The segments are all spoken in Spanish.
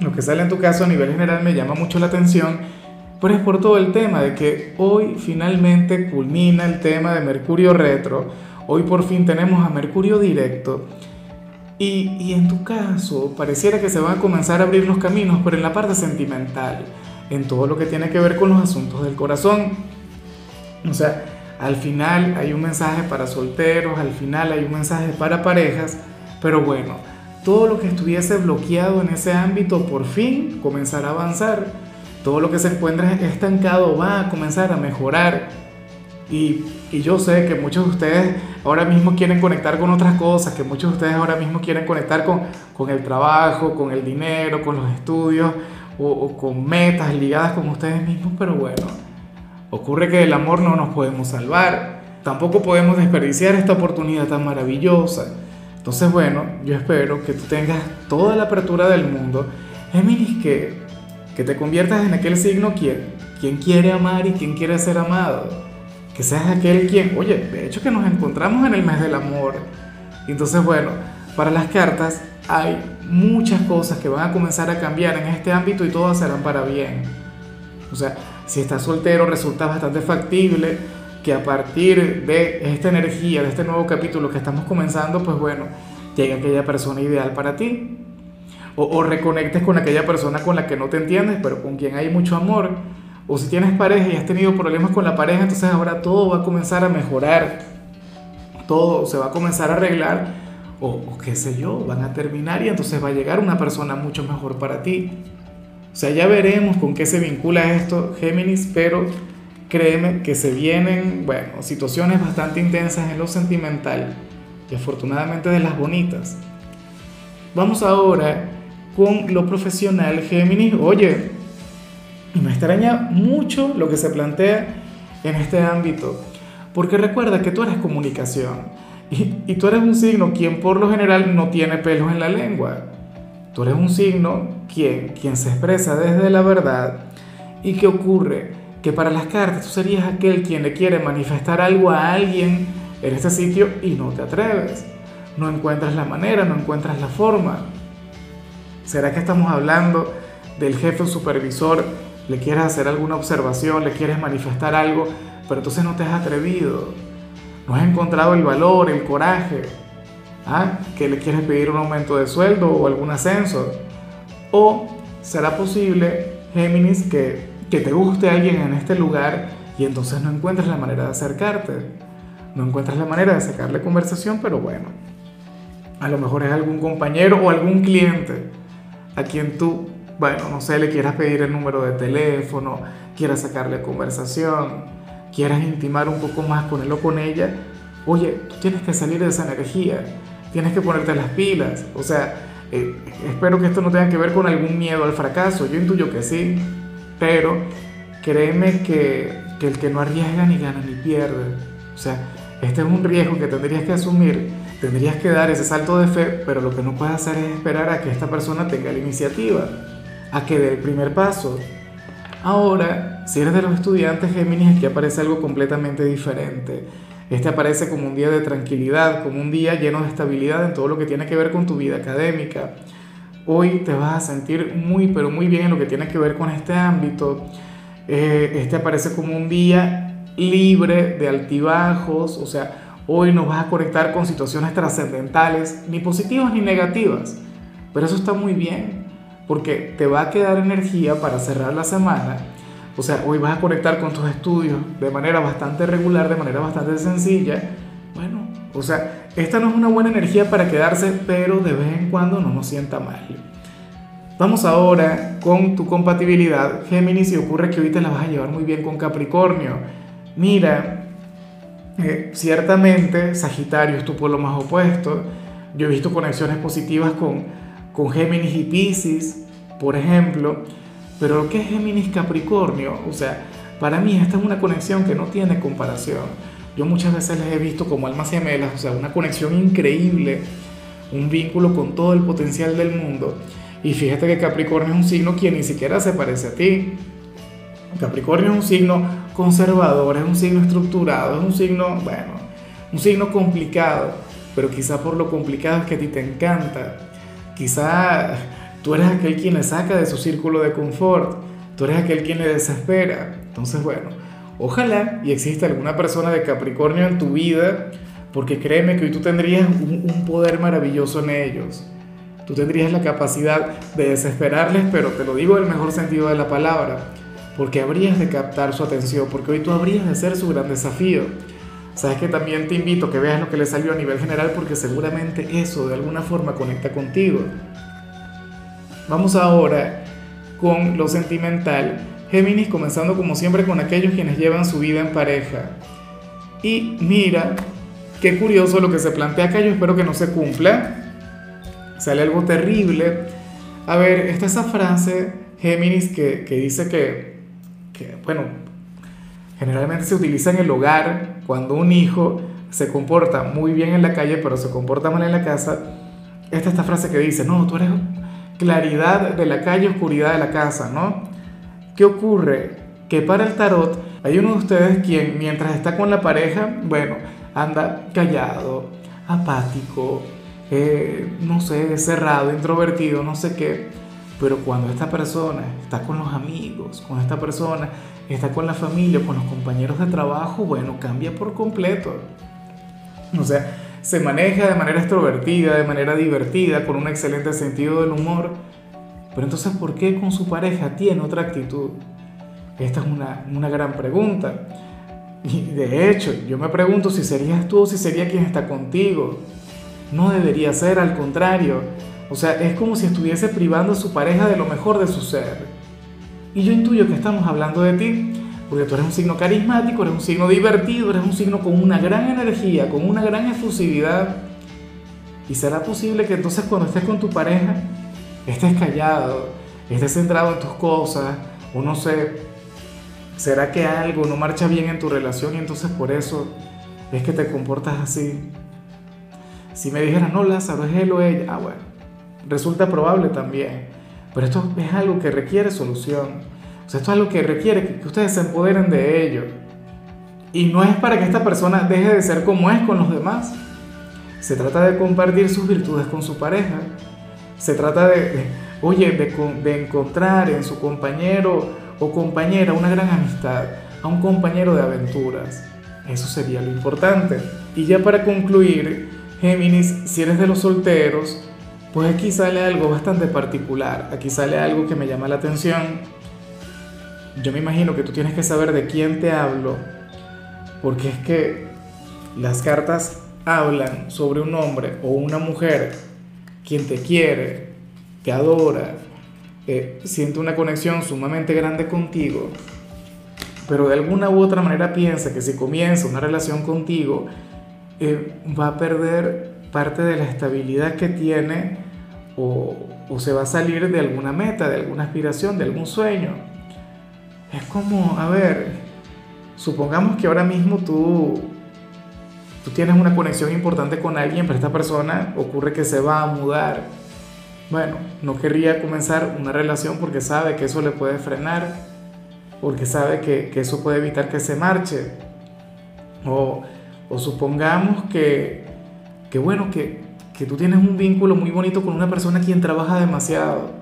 lo que sale en tu caso a nivel general me llama mucho la atención, pero es por todo el tema de que hoy finalmente culmina el tema de Mercurio retro, hoy por fin tenemos a Mercurio directo, y, y en tu caso pareciera que se van a comenzar a abrir los caminos, pero en la parte sentimental, en todo lo que tiene que ver con los asuntos del corazón. O sea, al final hay un mensaje para solteros, al final hay un mensaje para parejas, pero bueno, todo lo que estuviese bloqueado en ese ámbito por fin comenzará a avanzar. Todo lo que se encuentra estancado va a comenzar a mejorar. Y, yo sé que muchos de ustedes ahora mismo quieren conectar con otras cosas, que muchos de ustedes ahora mismo quieren conectar con, el trabajo, con el dinero, con los estudios o, o con metas ligadas con ustedes mismos, pero bueno, ocurre que el amor no nos podemos salvar. Tampoco podemos desperdiciar esta oportunidad tan maravillosa. Entonces, bueno, yo espero que tú tengas toda la apertura del mundo. Géminis, que, que te conviertas en aquel signo quien, quien quiere amar y quien quiere ser amado. Que seas aquel quien, oye, de hecho que nos encontramos en el mes del amor. Entonces, bueno, para las cartas hay muchas cosas que van a comenzar a cambiar en este ámbito y todas serán para bien. O sea, si estás soltero resulta bastante factible que a partir de esta energía, de este nuevo capítulo que estamos comenzando, pues bueno, llegue aquella persona ideal para ti. O, reconectes con aquella persona con la que no te entiendes, pero con quien hay mucho amor. O si tienes pareja y has tenido problemas con la pareja, entonces ahora todo va a comenzar a mejorar. Todo se va a comenzar a arreglar. O, o qué sé yo, van a terminar y entonces va a llegar una persona mucho mejor para ti. O sea, ya veremos con qué se vincula esto, Géminis, pero créeme que se vienen, bueno, situaciones bastante intensas en lo sentimental y afortunadamente de las bonitas. Vamos ahora con lo profesional, Géminis. Oye, me extraña mucho lo que se plantea en este ámbito, porque recuerda que tú eres comunicación y, y tú eres un signo quien por lo general no tiene pelos en la lengua. Tú eres un signo quien, quien se expresa desde la verdad. ¿Y qué ocurre? Que para las cartas tú serías aquel quien le quiere manifestar algo a alguien en este sitio y no te atreves. No encuentras la manera, no encuentras la forma. ¿Será que estamos hablando del jefe o supervisor? Le quieres hacer alguna observación, le quieres manifestar algo, pero entonces no te has atrevido. No has encontrado el valor, el coraje. ¿Ah? Que le quieres pedir un aumento de sueldo o algún ascenso. O será posible, Géminis, que que te guste alguien en este lugar y entonces no encuentras la manera de acercarte. No encuentras la manera de sacarle conversación, pero bueno, a lo mejor es algún compañero o algún cliente a quien tú, bueno, no sé, le quieras pedir el número de teléfono, quieras sacarle conversación, quieras intimar un poco más con él o con ella. Oye, tú tienes que salir de esa energía, tienes que ponerte las pilas. O sea, eh, espero que esto no tenga que ver con algún miedo al fracaso. Yo intuyo que sí, pero créeme que, que, el que no arriesga ni gana ni pierde. O sea, este es un riesgo que tendrías que asumir, tendrías que dar ese salto de fe, pero lo que no puedes hacer es esperar a que esta persona tenga la iniciativa, a que dé el primer paso. Ahora, si eres de los estudiantes Géminis, aquí aparece algo completamente diferente. Este aparece como un día de tranquilidad, como un día lleno de estabilidad en todo lo que tiene que ver con tu vida académica Hoy te vas a sentir muy, pero muy bien en lo que tiene que ver con este ámbito. Eh, este aparece como un día libre de altibajos, o sea, hoy no vas a conectar con situaciones trascendentales, ni positivas ni negativas. Pero eso está muy bien, porque te va a quedar energía para cerrar la semana. O sea, hoy vas a conectar con tus estudios de manera bastante regular, de manera bastante sencilla. Bueno, o sea, esta no es una buena energía para quedarse, pero de vez en cuando no nos sienta mal. Vamos ahora con tu compatibilidad, Géminis, y ocurre que te la vas a llevar muy bien con Capricornio. Mira, eh, ciertamente Sagitario es tu pueblo más opuesto. Yo he visto conexiones positivas con, con Géminis y Pisces, por ejemplo. Pero que es Géminis Capricornio, o sea, para mí esta es una conexión que no tiene comparación. Yo muchas veces les he visto como almas gemelas, o sea, una conexión increíble, un vínculo con todo el potencial del mundo. Y fíjate que Capricornio es un signo que ni siquiera se parece a ti. Capricornio es un signo conservador, es un signo estructurado, es un signo, bueno, un signo complicado, pero quizá por lo complicado es que a ti te encanta. Quizá tú eres aquel quien le saca de su círculo de confort, tú eres aquel quien le desespera. Entonces, bueno, ojalá y exista alguna persona de Capricornio en tu vida, porque créeme que hoy tú tendrías un, poder maravilloso en ellos. Tú tendrías la capacidad de desesperarles, pero te lo digo en el mejor sentido de la palabra, porque habrías de captar su atención, porque hoy tú habrías de ser su gran desafío. Sabes que también te invito a que veas lo que le salió a nivel general, porque seguramente eso de alguna forma conecta contigo. Vamos ahora con lo sentimental. Géminis comenzando como siempre con aquellos quienes llevan su vida en pareja. Y mira, qué curioso lo que se plantea acá, yo espero que no se cumpla sale algo terrible. A ver, está esa frase, Géminis, que, que dice que, que, bueno, generalmente se utiliza en el hogar cuando un hijo se comporta muy bien en la calle, pero se comporta mal en la casa. Esta esta frase que dice, no, tú eres claridad de la calle, oscuridad de la casa, ¿no? ¿Qué ocurre? Que para el tarot hay uno de ustedes quien mientras está con la pareja, bueno, anda callado, apático, eh, no sé, cerrado, introvertido, no sé qué. Pero cuando esta persona está con los amigos, con esta persona está con la familia, con los compañeros de trabajo, bueno, cambia por completo. O sea, se maneja de manera extrovertida, de manera divertida, con un excelente sentido del humor. Pero entonces, ¿por qué con su pareja tiene otra actitud? Esta es una, una gran pregunta. Y de hecho, yo me pregunto si serías tú o si sería quien está contigo. No debería ser, al contrario. O sea, es como si estuviese privando a su pareja de lo mejor de su ser. Y yo intuyo que estamos hablando de ti, porque tú eres un signo carismático, eres un signo divertido, eres un signo con una gran energía, con una gran efusividad. Y será posible que entonces cuando estés con tu pareja, estés callado, estés centrado en tus cosas, o no sé, será que algo no marcha bien en tu relación y entonces por eso es que te comportas así. Si me dijeran, no, Lázaro, es él o ella, ah, bueno, resulta probable también. Pero esto es algo que requiere solución. O sea, esto es algo que requiere que ustedes se empoderen de ello. Y no es para que esta persona deje de ser como es con los demás. Se trata de compartir sus virtudes con su pareja. Se trata de, oye, de, de encontrar en su compañero o compañera una gran amistad, a un compañero de aventuras. Eso sería lo importante. Y ya para concluir, Géminis, si eres de los solteros, pues aquí sale algo bastante particular, aquí sale algo que me llama la atención. Yo me imagino que tú tienes que saber de quién te hablo, porque es que las cartas hablan sobre un hombre o una mujer quien te quiere, te adora, eh, siente una conexión sumamente grande contigo, pero de alguna u otra manera piensa que si comienza una relación contigo, eh, va a perder parte de la estabilidad que tiene o, se va a salir de alguna meta, de alguna aspiración, de algún sueño. Es como, a ver, supongamos que ahora mismo tú, tú tienes una conexión importante con alguien, pero esta persona ocurre que se va a mudar. Bueno, no querría comenzar una relación porque sabe que eso le puede frenar, porque sabe que, que eso puede evitar que se marche. O o supongamos que, que bueno, que, que tú tienes un vínculo muy bonito con una persona quien trabaja demasiado.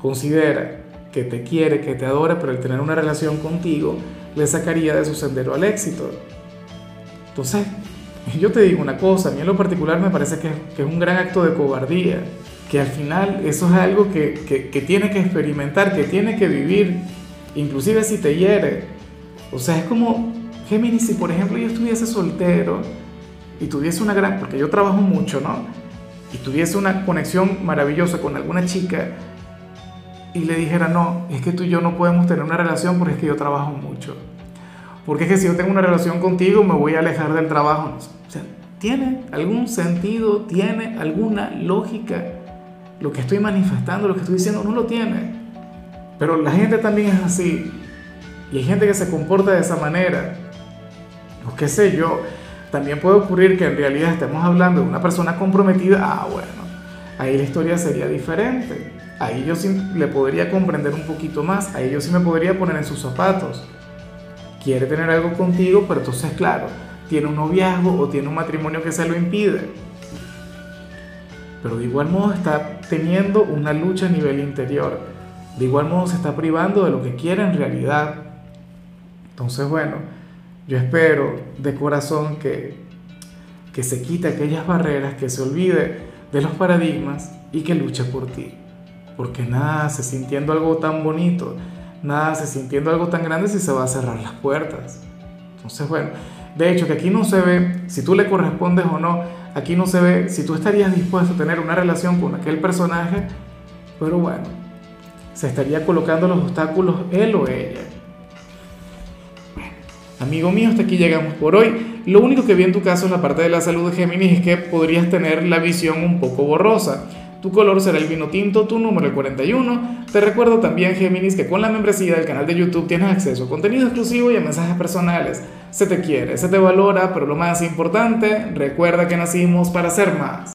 Considera que te quiere, que te adora, pero el tener una relación contigo le sacaría de su sendero al éxito. Entonces, yo te digo una cosa, a mí en lo particular me parece que, es un gran acto de cobardía, que al final eso es algo que, que, que tiene que experimentar, que tiene que vivir, inclusive si te hiere. O sea, es como Géminis, si por ejemplo yo estuviese soltero y tuviese una gran, porque yo trabajo mucho, ¿no? Y tuviese una conexión maravillosa con alguna chica y le dijera, no, es que tú y yo no podemos tener una relación porque es que yo trabajo mucho. Porque es que si yo tengo una relación contigo me voy a alejar del trabajo. O sea, ¿tiene algún sentido? ¿Tiene alguna lógica? Lo que estoy manifestando, lo que estoy diciendo, no lo tiene. Pero la gente también es así. Y hay gente que se comporta de esa manera. O qué sé yo. También puede ocurrir que en realidad estemos hablando de una persona comprometida. Ah, bueno, ahí la historia sería diferente. Ahí yo sí le podría comprender un poquito más. Ahí yo sí me podría poner en sus zapatos. Quiere tener algo contigo, pero entonces, claro, tiene un noviazgo o tiene un matrimonio que se lo impide. Pero de igual modo está teniendo una lucha a nivel interior. De igual modo se está privando de lo que quiere en realidad. Entonces, bueno, yo espero de corazón que, que se quite aquellas barreras, que se olvide de los paradigmas y que luche por ti. Porque nada hace sintiendo algo tan bonito, nada hace sintiendo algo tan grande si se va a cerrar las puertas. Entonces, bueno, de hecho que aquí no se ve si tú le correspondes o no, aquí no se ve si tú estarías dispuesto a tener una relación con aquel personaje, pero bueno, se estaría colocando los obstáculos él o ella. Amigo mío, hasta aquí llegamos por hoy. Lo único que vi en tu caso en la parte de la salud de Géminis es que podrías tener la visión un poco borrosa. Tu color será el vino tinto, tu número el 41. Te recuerdo también, Géminis, que con la membresía del canal de YouTube tienes acceso a contenido exclusivo y a mensajes personales. Se te quiere, se te valora, pero lo más importante, recuerda que nacimos para ser más.